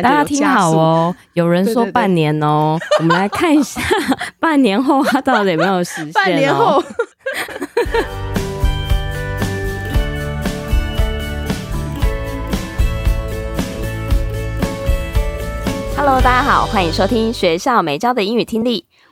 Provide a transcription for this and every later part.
家听好哦，有人说半年哦，对对对，我们来看一下半年后他到底有没有实现、哦。半年后。Hello，大家好，欢迎收听学校没教的英语听力。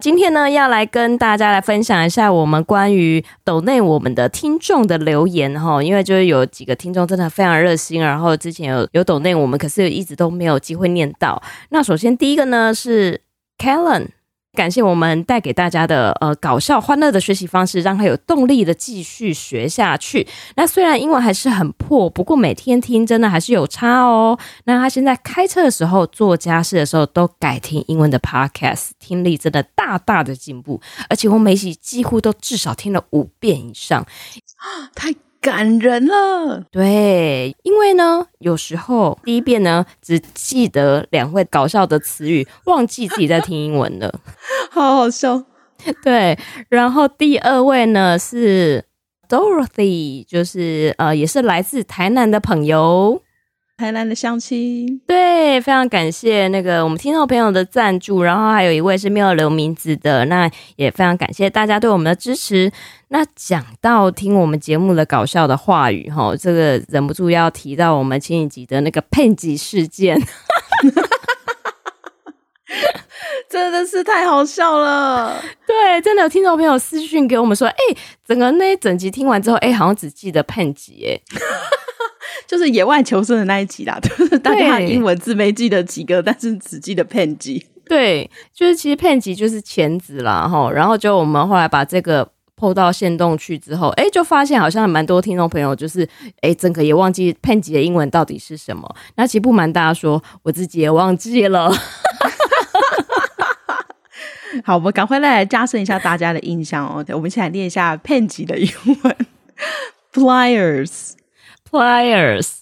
今天呢，要来跟大家来分享一下我们关于抖内我们的听众的留言哈，因为就是有几个听众真的非常热心，然后之前有有抖内我们，可是一直都没有机会念到。那首先第一个呢是 Kellen。感谢我们带给大家的呃搞笑欢乐的学习方式，让他有动力的继续学下去。那虽然英文还是很破，不过每天听真的还是有差哦。那他现在开车的时候、做家事的时候都改听英文的 podcast，听力真的大大的进步。而且我每集几乎都至少听了五遍以上，太。感人了，对，因为呢，有时候第一遍呢只记得两位搞笑的词语，忘记自己在听英文了，好好笑。对，然后第二位呢是 Dorothy，就是呃，也是来自台南的朋友。台南的相亲，对，非常感谢那个我们听众朋友的赞助，然后还有一位是没有留名字的，那也非常感谢大家对我们的支持。那讲到听我们节目的搞笑的话语，哈，这个忍不住要提到我们前几集的那个喷吉事件，真的是太好笑了。对，真的有听众朋友私讯给我们说，哎，整个那一整集听完之后，哎，好像只记得喷吉，哎。就是野外求生的那一集啦，就是大家英文字没记得几个，但是只记得片级。对，就是其实片级就是钳子啦，哈。然后就我们后来把这个 PO 到限动去之后，哎、欸，就发现好像蛮多听众朋友就是，哎、欸，整个也忘记片级的英文到底是什么。那其实不瞒大家说，我自己也忘记了。好，我们赶快来加深一下大家的印象哦。我们一起来念一下片级的英文，pliers。Pliers,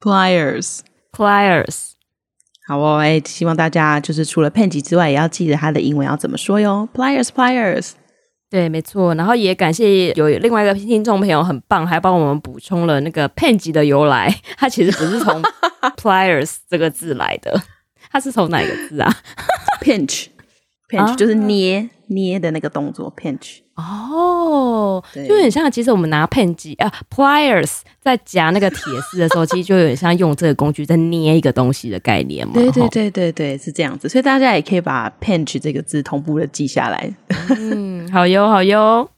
pliers, pliers。好哦，哎，希望大家就是除了 pen 级之外，也要记得它的英文要怎么说哟。Pliers, pliers。对，没错。然后也感谢有另外一个听众朋友很棒，还帮我们补充了那个 pen 级的由来。它其实不是从 pliers 这个字来的，它是从哪个字啊？Pinch, pinch 就是捏。捏的那个动作，pinch 哦，就有点像，其实我们拿 pen 机啊，pliers 在夹那个铁丝的时候，其实就有点像用这个工具在捏一个东西的概念嘛。对对对对对，是这样子，所以大家也可以把 pinch 这个字同步的记下来。嗯，好哟好哟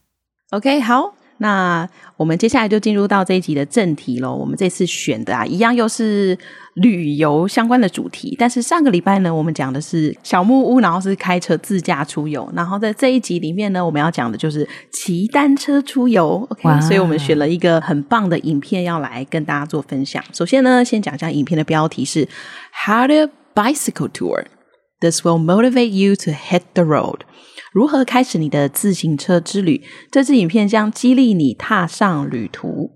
，OK 好。那我们接下来就进入到这一集的正题喽。我们这次选的啊，一样又是旅游相关的主题。但是上个礼拜呢，我们讲的是小木屋，然后是开车自驾出游。然后在这一集里面呢，我们要讲的就是骑单车出游。OK，所以我们选了一个很棒的影片要来跟大家做分享。首先呢，先讲一下影片的标题是 How to Bicycle Tour. This will motivate you to hit the road. 如何开始你的自行车之旅？这支影片将激励你踏上旅途。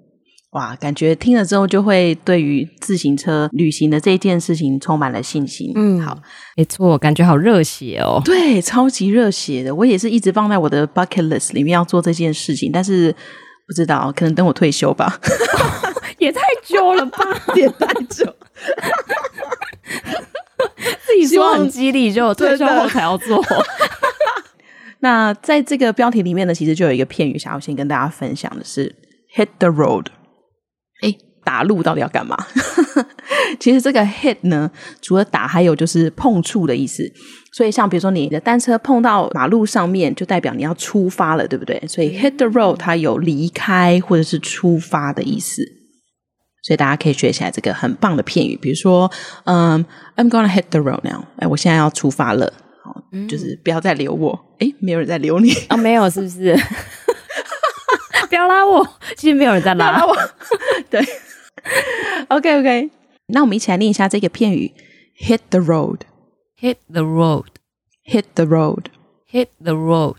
哇，感觉听了之后就会对于自行车旅行的这件事情充满了信心。嗯，好，没错，感觉好热血哦。对，超级热血的。我也是一直放在我的 bucket list 里面要做这件事情，但是不知道，可能等我退休吧。也太久了吧，也太久。自己说很激励，就退休后才要做。那在这个标题里面呢，其实就有一个片语，想要先跟大家分享的是 “hit the road”。哎，打路到底要干嘛？其实这个 “hit” 呢，除了打，还有就是碰触的意思。所以像比如说你的单车碰到马路上面，就代表你要出发了，对不对？所以 “hit the road” 它有离开或者是出发的意思。所以大家可以学起来这个很棒的片语，比如说，嗯，“I'm gonna hit the road now”。哎，我现在要出发了。就是不要再留我，诶，没有人在留你啊、哦？没有，是不是？不要拉我，其实没有人在拉，拉我。对，OK OK，那我们一起来念一下这个片语：hit the road，hit the road，hit hit the road，hit the road。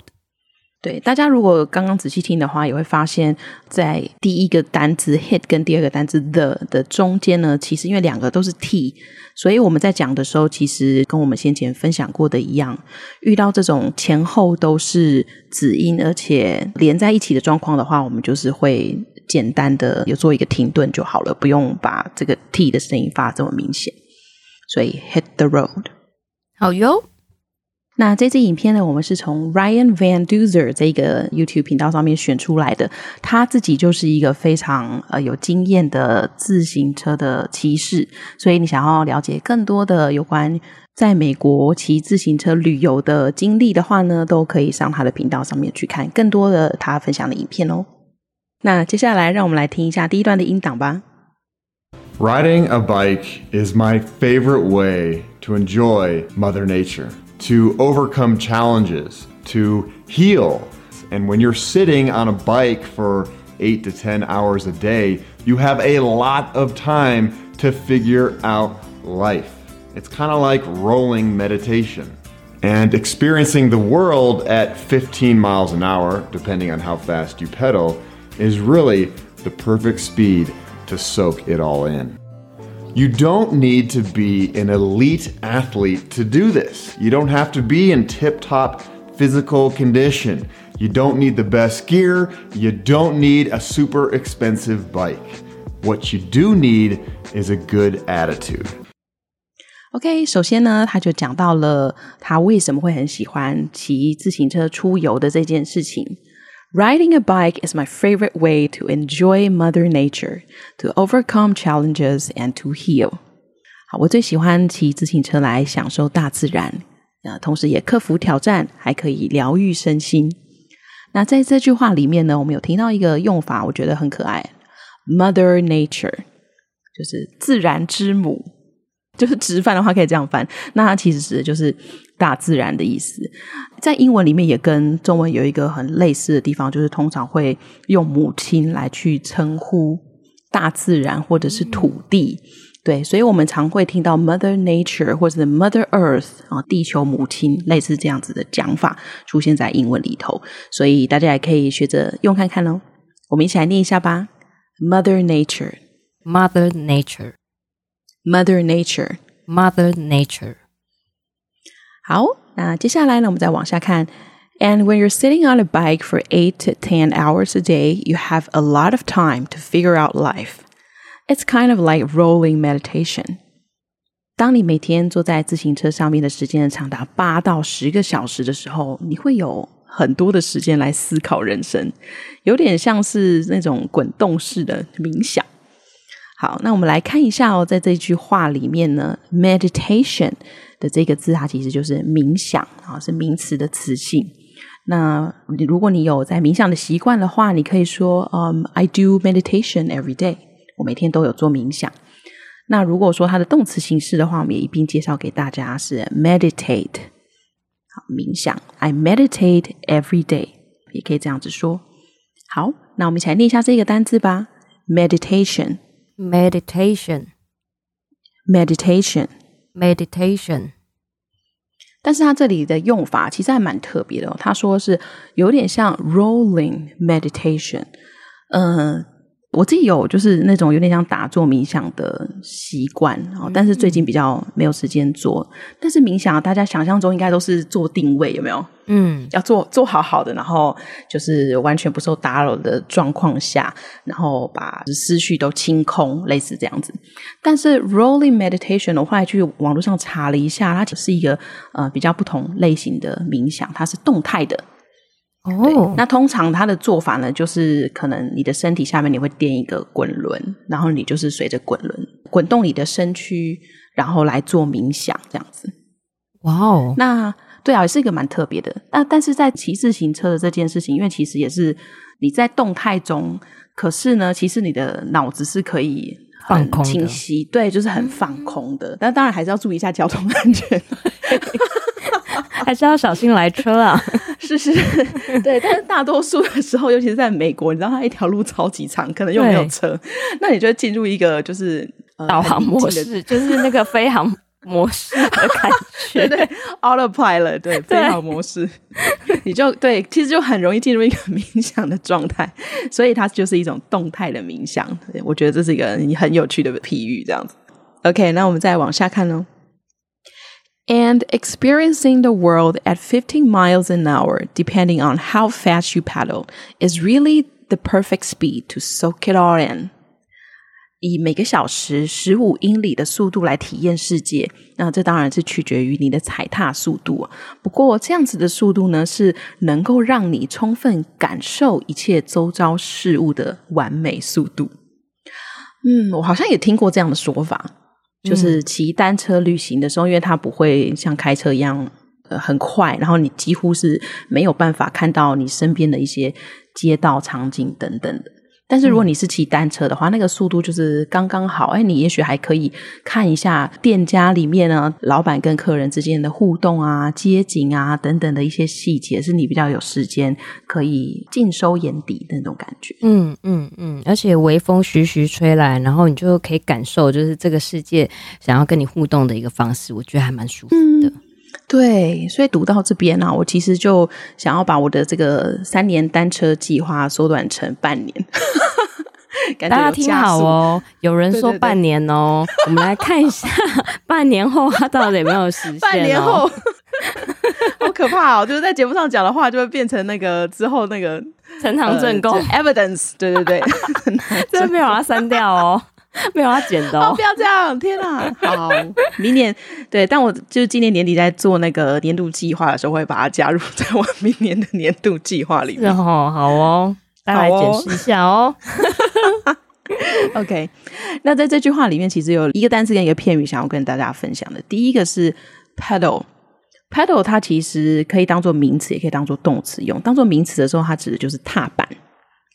对，大家如果刚刚仔细听的话，也会发现，在第一个单字 hit 跟第二个单字 the 的中间呢，其实因为两个都是 t，所以我们在讲的时候，其实跟我们先前分享过的一样，遇到这种前后都是子音，而且连在一起的状况的话，我们就是会简单的有做一个停顿就好了，不用把这个 t 的声音发这么明显。所以 hit the road，好哟。那这支影片呢，我们是从 Ryan Van Duzer 这个 YouTube 频道上面选出来的。他自己就是一个非常呃有经验的自行车的骑士，所以你想要了解更多的有关在美国骑自行车旅游的经历的话呢，都可以上他的频道上面去看更多的他分享的影片哦。那接下来让我们来听一下第一段的音档吧。Riding a bike is my favorite way to enjoy Mother Nature. To overcome challenges, to heal. And when you're sitting on a bike for eight to 10 hours a day, you have a lot of time to figure out life. It's kind of like rolling meditation. And experiencing the world at 15 miles an hour, depending on how fast you pedal, is really the perfect speed to soak it all in. You don't need to be an elite athlete to do this. You don't have to be in tip top physical condition. You don't need the best gear. You don't need a super expensive bike. What you do need is a good attitude. OK，首先呢，他就讲到了他为什么会很喜欢骑自行车出游的这件事情。 Riding a bike is my favorite way to enjoy Mother Nature, to overcome challenges, and to heal. 我最喜欢骑自行车来享受大自然，啊，同时也克服挑战，还可以疗愈身心。那在这句话里面呢，我们有听到一个用法，我觉得很可爱，Mother Nature，就是自然之母，就是直翻的话可以这样翻，那它其实指的就是。大自然的意思，在英文里面也跟中文有一个很类似的地方，就是通常会用母亲来去称呼大自然或者是土地。对，所以我们常会听到 Mother Nature 或者是 Mother Earth 啊，地球母亲，类似这样子的讲法出现在英文里头。所以大家也可以学着用看看喽。我们一起来念一下吧：Mother Nature，Mother Nature，Mother Nature，Mother Nature。好，那接下来呢，我们再往下看。And when you're sitting on a bike for eight to ten hours a day, you have a lot of time to figure out life. It's kind of like rolling meditation. 当你每天坐在自行车上面的时间长达八到十个小时的时候，你会有很多的时间来思考人生，有点像是那种滚动式的冥想。好，那我们来看一下哦，在这句话里面呢，meditation。 的这个字，它其实就是冥想啊，是名词的词性。那如果你有在冥想的习惯的话，你可以说，嗯，I do meditation every day。我每天都有做冥想。那如果说它的动词形式的话，我们也一并介绍给大家是 meditate。好，冥想，I meditate every day，也可以这样子说。好，那我们一起来念一下这个单字吧：meditation，meditation，meditation。Meditation，但是它这里的用法其实还蛮特别的哦。他说是有点像 rolling meditation，嗯。我自己有就是那种有点像打坐冥想的习惯，但是最近比较没有时间做。但是冥想，大家想象中应该都是做定位，有没有？嗯，要做做好好的，然后就是完全不受打扰的状况下，然后把思绪都清空，类似这样子。但是 rolling meditation，我后来去网络上查了一下，它只是一个呃比较不同类型的冥想，它是动态的。哦，那通常它的做法呢，就是可能你的身体下面你会垫一个滚轮，然后你就是随着滚轮滚动你的身躯，然后来做冥想这样子。哇哦，那对啊，也是一个蛮特别的。那但是在骑自行车的这件事情，因为其实也是你在动态中，可是呢，其实你的脑子是可以很清晰，对，就是很放空的。但当然还是要注意一下交通安全。还是要小心来车啊！是是，对。但是大多数的时候，尤其是在美国，你知道它一条路超级长，可能又没有车，那你就进入一个就是、呃、导航模式，就是那个飞航模式的感觉，对对，autopilot，对，飞行模式，你就对，其实就很容易进入一个冥想的状态，所以它就是一种动态的冥想。我觉得这是一个很有趣的譬喻，这样子。OK，那我们再往下看喽。And experiencing the world at 15 miles an hour, depending on how fast you paddle, is really the perfect speed to soak it all in. 以每个小时十五英里的速度来体验世界，那这当然是取决于你的踩踏速度。不过这样子的速度呢，是能够让你充分感受一切周遭事物的完美速度。嗯，我好像也听过这样的说法， 就是骑单车旅行的时候，因为它不会像开车一样呃很快，然后你几乎是没有办法看到你身边的一些街道场景等等的。但是如果你是骑单车的话，嗯、那个速度就是刚刚好。哎，你也许还可以看一下店家里面呢，老板跟客人之间的互动啊、街景啊等等的一些细节，是你比较有时间可以尽收眼底的那种感觉。嗯嗯嗯，而且微风徐徐吹来，然后你就可以感受，就是这个世界想要跟你互动的一个方式，我觉得还蛮舒服的。嗯对，所以读到这边呢、啊，我其实就想要把我的这个三年单车计划缩短成半年。大家听好哦，有人说半年哦，对对对，我们来看一下 半年后他到底有没有实现、哦。半年后，好可怕哦！就是在节目上讲的话，就会变成那个之后那个呈堂证供、呃、evidence。对对对，真的没有把它删掉哦。没有要剪的哦，哦！不要这样，天哪！好，明年对，但我就是今年年底在做那个年度计划的时候，会把它加入在我明年的年度计划里面。好，好哦，大家来解释一下哦。OK，那在这句话里面，其实有一个单词跟一个片语想要跟大家分享的。第一个是 pedal，pedal 它其实可以当做名词，也可以当做动词用。当做名词的时候，它指的就是踏板。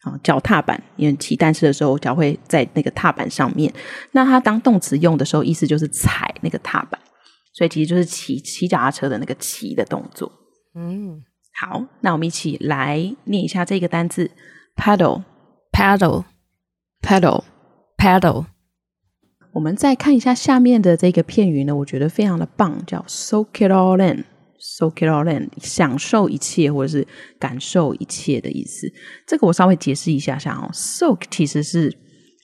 啊，脚踏板，因为骑单车的时候脚会在那个踏板上面。那它当动词用的时候，意思就是踩那个踏板，所以其实就是骑骑脚踏车的那个骑的动作。嗯，好，那我们一起来念一下这个单字：paddle，paddle，paddle，paddle。我们再看一下下面的这个片语呢，我觉得非常的棒，叫 soak it all in。Soak it all in，享受一切或者是感受一切的意思。这个我稍微解释一下下哦。Soak 其实是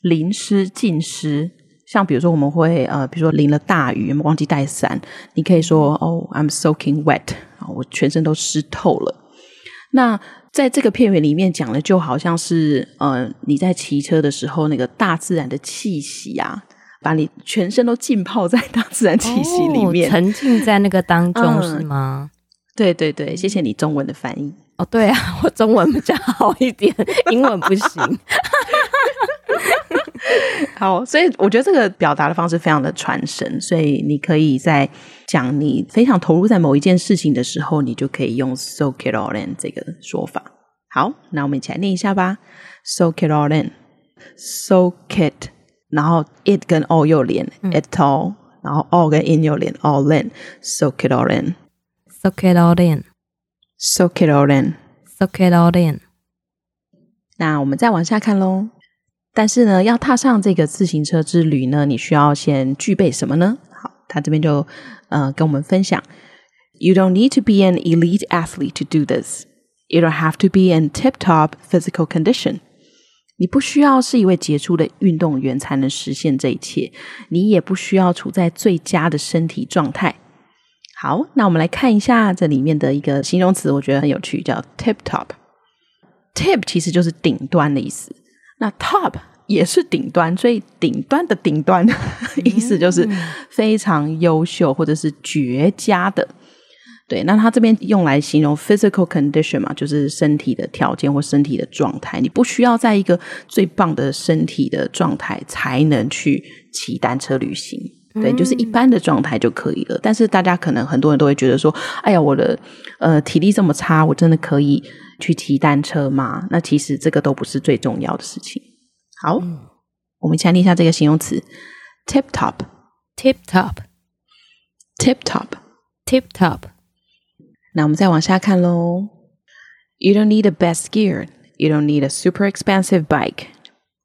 淋湿、浸湿。像比如说我们会呃，比如说淋了大雨，我们忘记带伞，你可以说哦，I'm soaking wet，我全身都湿透了。那在这个片源里面讲的，就好像是呃，你在骑车的时候，那个大自然的气息啊。把你全身都浸泡在大自然气息里面，哦、沉浸在那个当中、嗯、是吗？对对对，谢谢你中文的翻译。哦，对啊，我中文比较好一点，英文不行。好，所以我觉得这个表达的方式非常的传神，所以你可以在讲你非常投入在某一件事情的时候，你就可以用 “soak it all in” 这个说法。好，那我们一起来念一下吧：“soak it all in”，“soak it”。然后 it 跟 all 又连、嗯、it all，然后 all 跟 in 又连 all in，soak it all in，soak it all in，soak it all in，soak it all in。那我们再往下看喽。但是呢，要踏上这个自行车之旅呢，你需要先具备什么呢？好，他这边就呃跟我们分享：You don't need to be an elite athlete to do this. You don't have to be in tip-top physical condition. 你不需要是一位杰出的运动员才能实现这一切，你也不需要处在最佳的身体状态。好，那我们来看一下这里面的一个形容词，我觉得很有趣，叫 tip top。tip 其实就是顶端的意思，那 top 也是顶端，所以顶端的顶端 意思就是非常优秀或者是绝佳的。对，那他这边用来形容 physical condition 嘛，就是身体的条件或身体的状态。你不需要在一个最棒的身体的状态才能去骑单车旅行，对，就是一般的状态就可以了。但是大家可能很多人都会觉得说，哎呀，我的呃体力这么差，我真的可以去骑单车吗？那其实这个都不是最重要的事情。好，嗯、我们先念一下这个形容词：tip top，tip top，tip top，tip top。那我们再往下看喽。You don't need the best gear. You don't need a super expensive bike.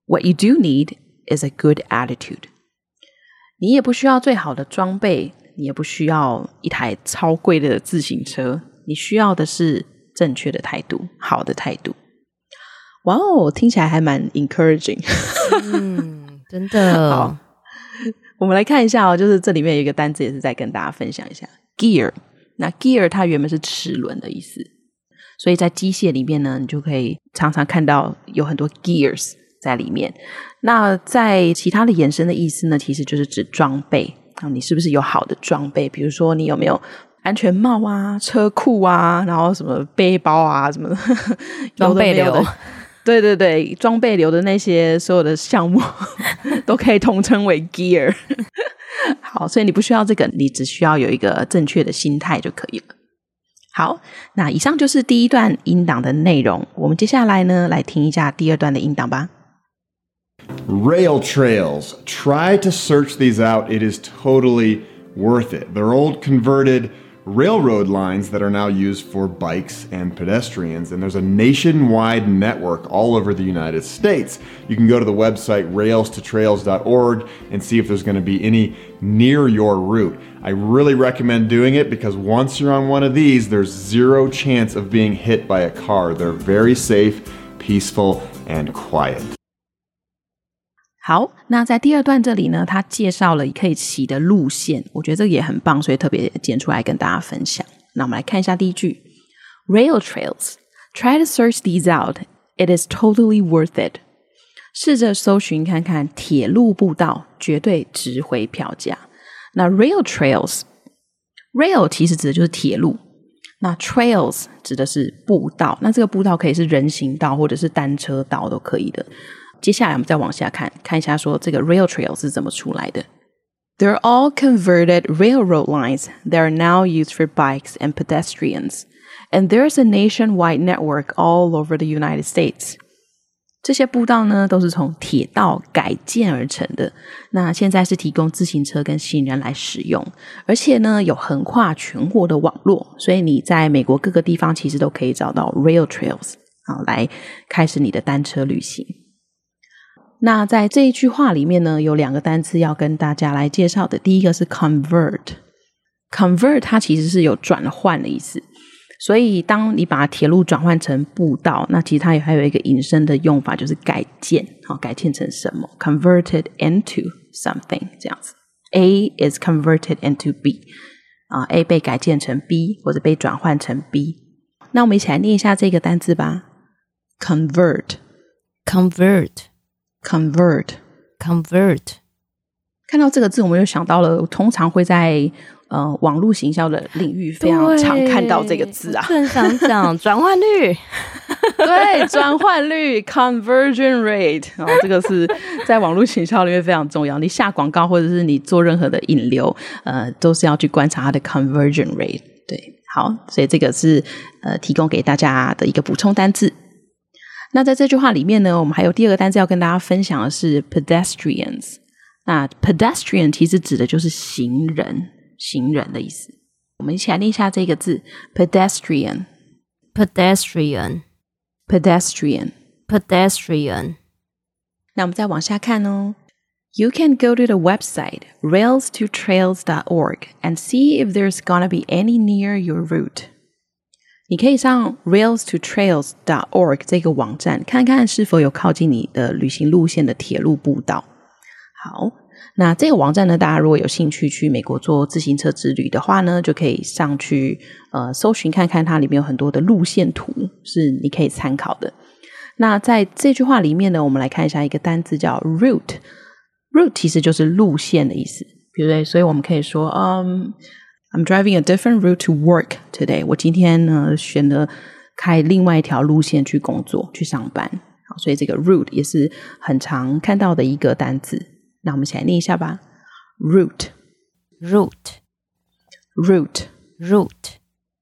What you do need is a good attitude. 你也不需要最好的装备，你也不需要一台超贵的自行车，你需要的是正确的态度，好的态度。哇哦，听起来还蛮 encouraging。嗯，真的。好，我们来看一下哦，就是这里面有一个单词，也是在跟大家分享一下 gear。那 gear 它原本是齿轮的意思，所以在机械里面呢，你就可以常常看到有很多 gears 在里面。那在其他的延伸的意思呢，其实就是指装备。啊，你是不是有好的装备？比如说你有没有安全帽啊、车库啊，然后什么背包啊什么的，装备流的。对对对，装备流的那些所有的项目 都可以统称为 gear。好，所以你不需要这个，你只需要有一个正确的心态就可以了。好，那以上就是第一段音档的内容。我们接下来呢，来听一下第二段的音档吧。Rail trails. Try to search these out. It is totally worth it. They're old converted railroad lines that are now used for bikes and pedestrians. And there's a nationwide network all over the United States. You can go to the website railstotrails.org and see if there's going to be any near your route. I really recommend doing it because once you're on one of these, there's zero chance of being hit by a car. They're very safe, peaceful, and quiet. 好，那在第二段这里呢，他介绍了可以骑的路线，我觉得这个也很棒，所以特别剪出来跟大家分享。那我们来看一下第一句：Rail trails, try to search these out. It is totally worth it. 试着搜寻看看铁路步道，绝对值回票价。那 rail trails，rail 其实指的就是铁路，那 trails 指的是步道，那这个步道可以是人行道或者是单车道都可以的。接下来我们再往下看，看一下说这个 rail trail 是怎么出来的。They're all converted railroad lines that are now used for bikes and pedestrians, and there's a nationwide network all over the United States. 这些步道呢，都是从铁道改建而成的。那现在是提供自行车跟行人来使用，而且呢，有横跨全国的网络，所以你在美国各个地方其实都可以找到 rail trails，好，来开始你的单车旅行。那在这一句话里面呢，有两个单词要跟大家来介绍的。第一个是 convert，convert 它其实是有转换的意思。所以当你把铁路转换成步道，那其实它也还有一个引申的用法，就是改建，好，改建成什么？converted into something 这样子。A is converted into B，啊，A 被改建成 B，或者被转换成 B。那我们一起来念一下这个单词吧：convert，convert。Convert, convert，看到这个字，我们就想到了，通常会在呃网络行销的领域非常常看到这个字啊。正想讲转换率，对，转换率 conversion rate，然后这个是在网络行销里面非常重要。你下广告或者是你做任何的引流，呃，都是要去观察它的 conversion rate。对，好，所以这个是呃提供给大家的一个补充单字。那在这句话里面呢，我们还有第二个单词要跟大家分享的是 pedestrians。那 pedestrian 其实指的就是行人，行人的意思。我们一起来念一下这个字：pedestrian，pedestrian，pedestrian，pedestrian。那我们再往下看哦。You can go to the website rails2trails.org and see if there's gonna be any near your route. 你可以上 rails2trails.org 这个网站，看看是否有靠近你的旅行路线的铁路步道。好，那这个网站呢，大家如果有兴趣去美国做自行车之旅的话呢，就可以上去呃搜寻看看，它里面有很多的路线图是你可以参考的。那在这句话里面呢，我们来看一下一个单字叫 route，route route 其实就是路线的意思，对不对？所以我们可以说，嗯。I'm driving a different route to work today. 我今天呢选择开另外一条路线去工作去上班。好，所以这个 route 也是很常看到的一个单词。那我们一起来念一下吧：route，route，route，route。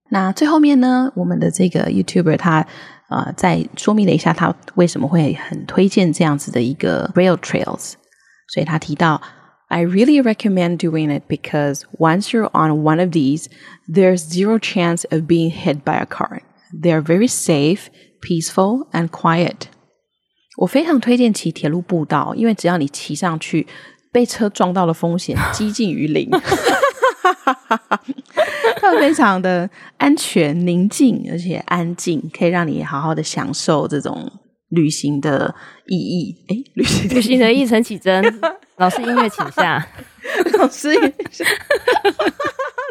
那最后面呢，我们的这个 YouTuber 他呃再说明了一下他为什么会很推荐这样子的一个 rail trails。所以他提到。I really recommend doing it because once you're on one of these, there's zero chance of being hit by a car. They are very safe, peaceful, and quiet. 我非常推荐骑铁路步道，因为只要你骑上去，被车撞到的风险几近于零。 它非常的安全、宁静，而且安静，可以让你好好的享受这种旅行的意义。哎，旅行旅行的意义，陈綺贞 老师，音乐请下。老师，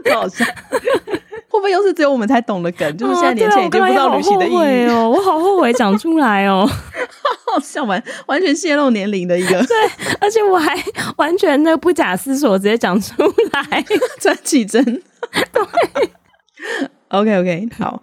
不好笑。会不会又是只有我们才懂的梗？就是现在年轻人已经不知道旅行的意义哦，我好后悔讲出来哦，笑完完全泄露年龄的一个。对，而且我还完全那不假思索直接讲出来，陈綺贞。对，OK OK，好，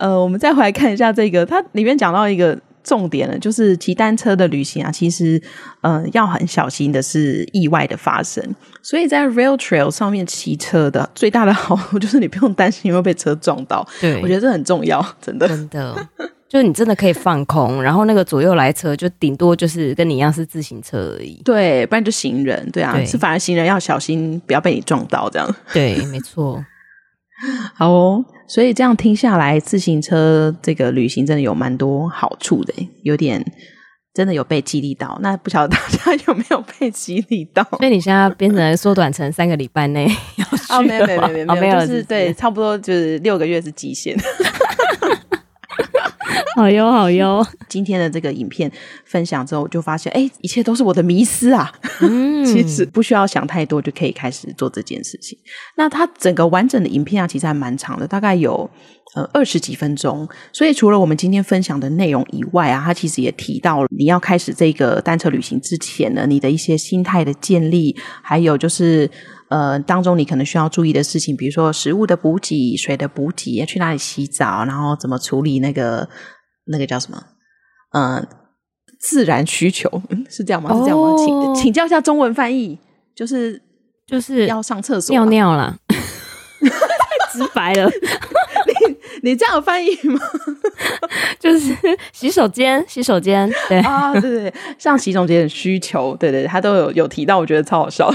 呃，我们再回来看一下这个，它里面讲到一个。重点呢，就是骑单车的旅行啊，其实，呃，要很小心的是意外的发生。所以在 rail trail 上面骑车的最大的好处 就是你不用担心会被车撞到。对，我觉得这很重要，真的，真的，就你真的可以放空，然后那个左右来车就顶多就是跟你一样是自行车而已。对，不然就行人，对啊，对是反而行人要小心，不要被你撞到这样。对，没错。好哦。所以这样听下来，自行车这个旅行真的有蛮多好处的，有点真的有被激励到。那不晓得大家有没有被激励到？所以你现在变成缩短成三个礼拜内要 去哦，没有没有没有没有，哦、没有就是对，差不多就是六个月是极限。好哟好哟，今天的这个影片分享之后，我就发现，哎，一切都是我的迷思啊！嗯，其实不需要想太多，就可以开始做这件事情。那它整个完整的影片啊，其实还蛮长的，大概有呃二十几分钟。所以除了我们今天分享的内容以外啊，它其实也提到了你要开始这个单车旅行之前呢，你的一些心态的建立，还有就是。呃，当中你可能需要注意的事情，比如说食物的补给、水的补给，要去哪里洗澡，然后怎么处理那个那个叫什么？嗯、呃，自然需求，是这样吗？是这样吗？请请教一下中文翻译，就是就是要上厕所尿尿啦，太直白了。你你这样翻译吗？就是洗手间，洗手间，对啊，对对对，上洗手间的需求，对对，他都有有提到，我觉得超好笑。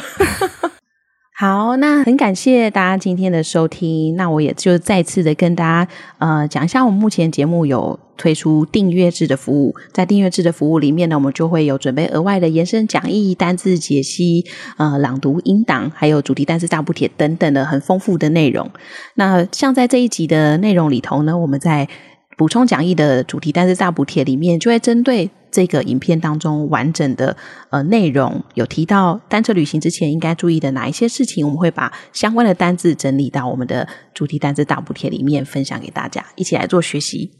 好，那很感谢大家今天的收听。那我也就再次的跟大家呃讲一下，我们目前节目有推出订阅制的服务，在订阅制的服务里面呢，我们就会有准备额外的延伸讲义、单字解析、呃朗读音档，还有主题单字大补帖等等的很丰富的内容。那像在这一集的内容里头呢，我们在补充讲义的主题单字大补帖里面，就会针对。这个影片当中完整的呃内容有提到单车旅行之前应该注意的哪一些事情，我们会把相关的单字整理到我们的主题单字大补帖里面分享给大家，一起来做学习。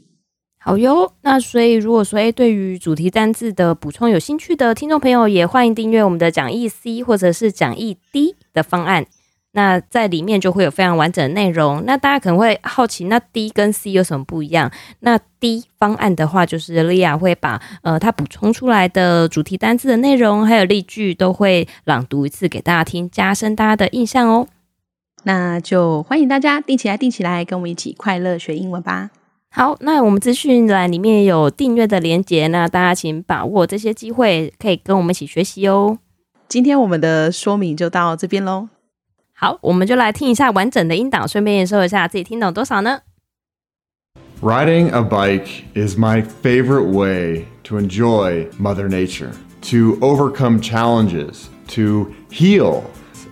好哟，那所以如果说诶对于主题单字的补充有兴趣的听众朋友，也欢迎订阅我们的讲义 C 或者是讲义 D 的方案。那在里面就会有非常完整的内容。那大家可能会好奇，那 D 跟 C 有什么不一样？那 D 方案的话，就是 Leah 会把呃他补充出来的主题单字的内容，还有例句都会朗读一次给大家听，加深大家的印象哦。那就欢迎大家订起来，订起来，跟我们一起快乐学英文吧。好，那我们资讯栏里面有订阅的连结，那大家请把握这些机会，可以跟我们一起学习哦。今天我们的说明就到这边喽。好，我们就来听一下完整的音档，顺便验收一下自己听懂多少呢？Riding a bike is my favorite way to enjoy Mother Nature, to overcome challenges, to heal.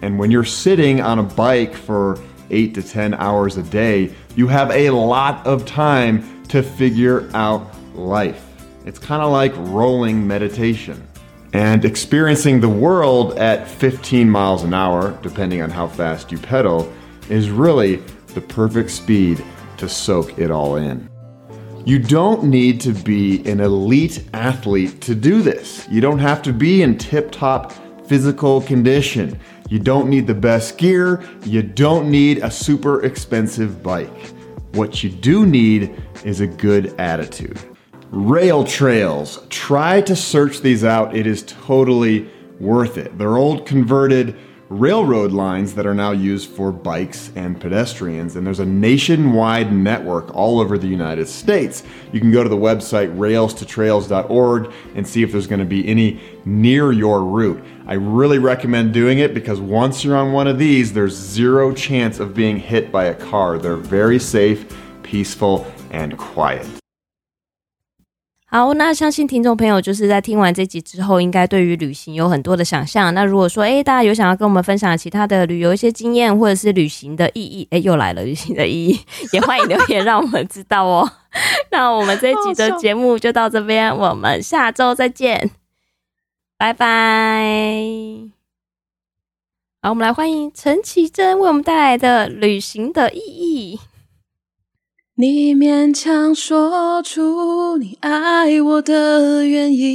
And when you're sitting on a bike for eight to 10 hours a day, you have a lot of time to figure out life. It's kind of like rolling meditation. And experiencing the world at 15 miles an hour, depending on how fast you pedal, is really the perfect speed to soak it all in. You don't need to be an elite athlete to do this. You don't have to be in tip top physical condition. You don't need the best gear. You don't need a super expensive bike. What you do need is a good attitude. Rail trails. Try to search these out. It is totally worth it. They're old converted railroad lines that are now used for bikes and pedestrians, and there's a nationwide network all over the United States. You can go to the website railstotrails.org and see if there's going to be any near your route. I really recommend doing it because once you're on one of these, there's zero chance of being hit by a car. They're very safe, peaceful, and quiet. 好，那相信听众朋友就是在听完这集之后，应该对于旅行有很多的想象。那如果说，哎，大家有想要跟我们分享其他的旅游一些经验，或者是旅行的意义，哎，又来了旅行的意义，也欢迎留言让我们知道哦。那我们这一集的节目就到这边，我们下周再见，拜拜。好，我们来欢迎陈绮贞为我们带来的旅行的意义。你勉强说出你爱我的原因，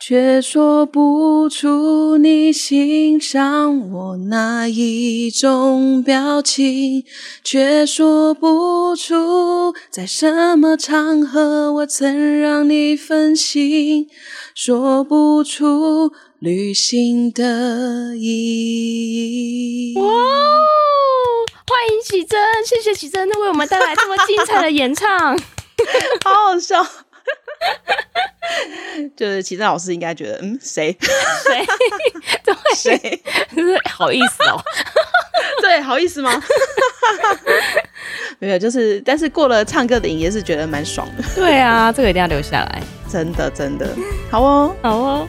却说不出你欣赏我哪一种表情，却说不出在什么场合我曾让你分心，说不出旅行的意义。欢迎綺贞，谢谢綺贞为我们带来这么精彩的演唱，好好笑。就是綺贞老师应该觉得，嗯，谁谁 对谁好意思哦？对，好意思吗？没有，就是，但是过了唱歌的瘾也是觉得蛮爽的。对啊，这个一定要留下来，真的真的，好哦，好哦。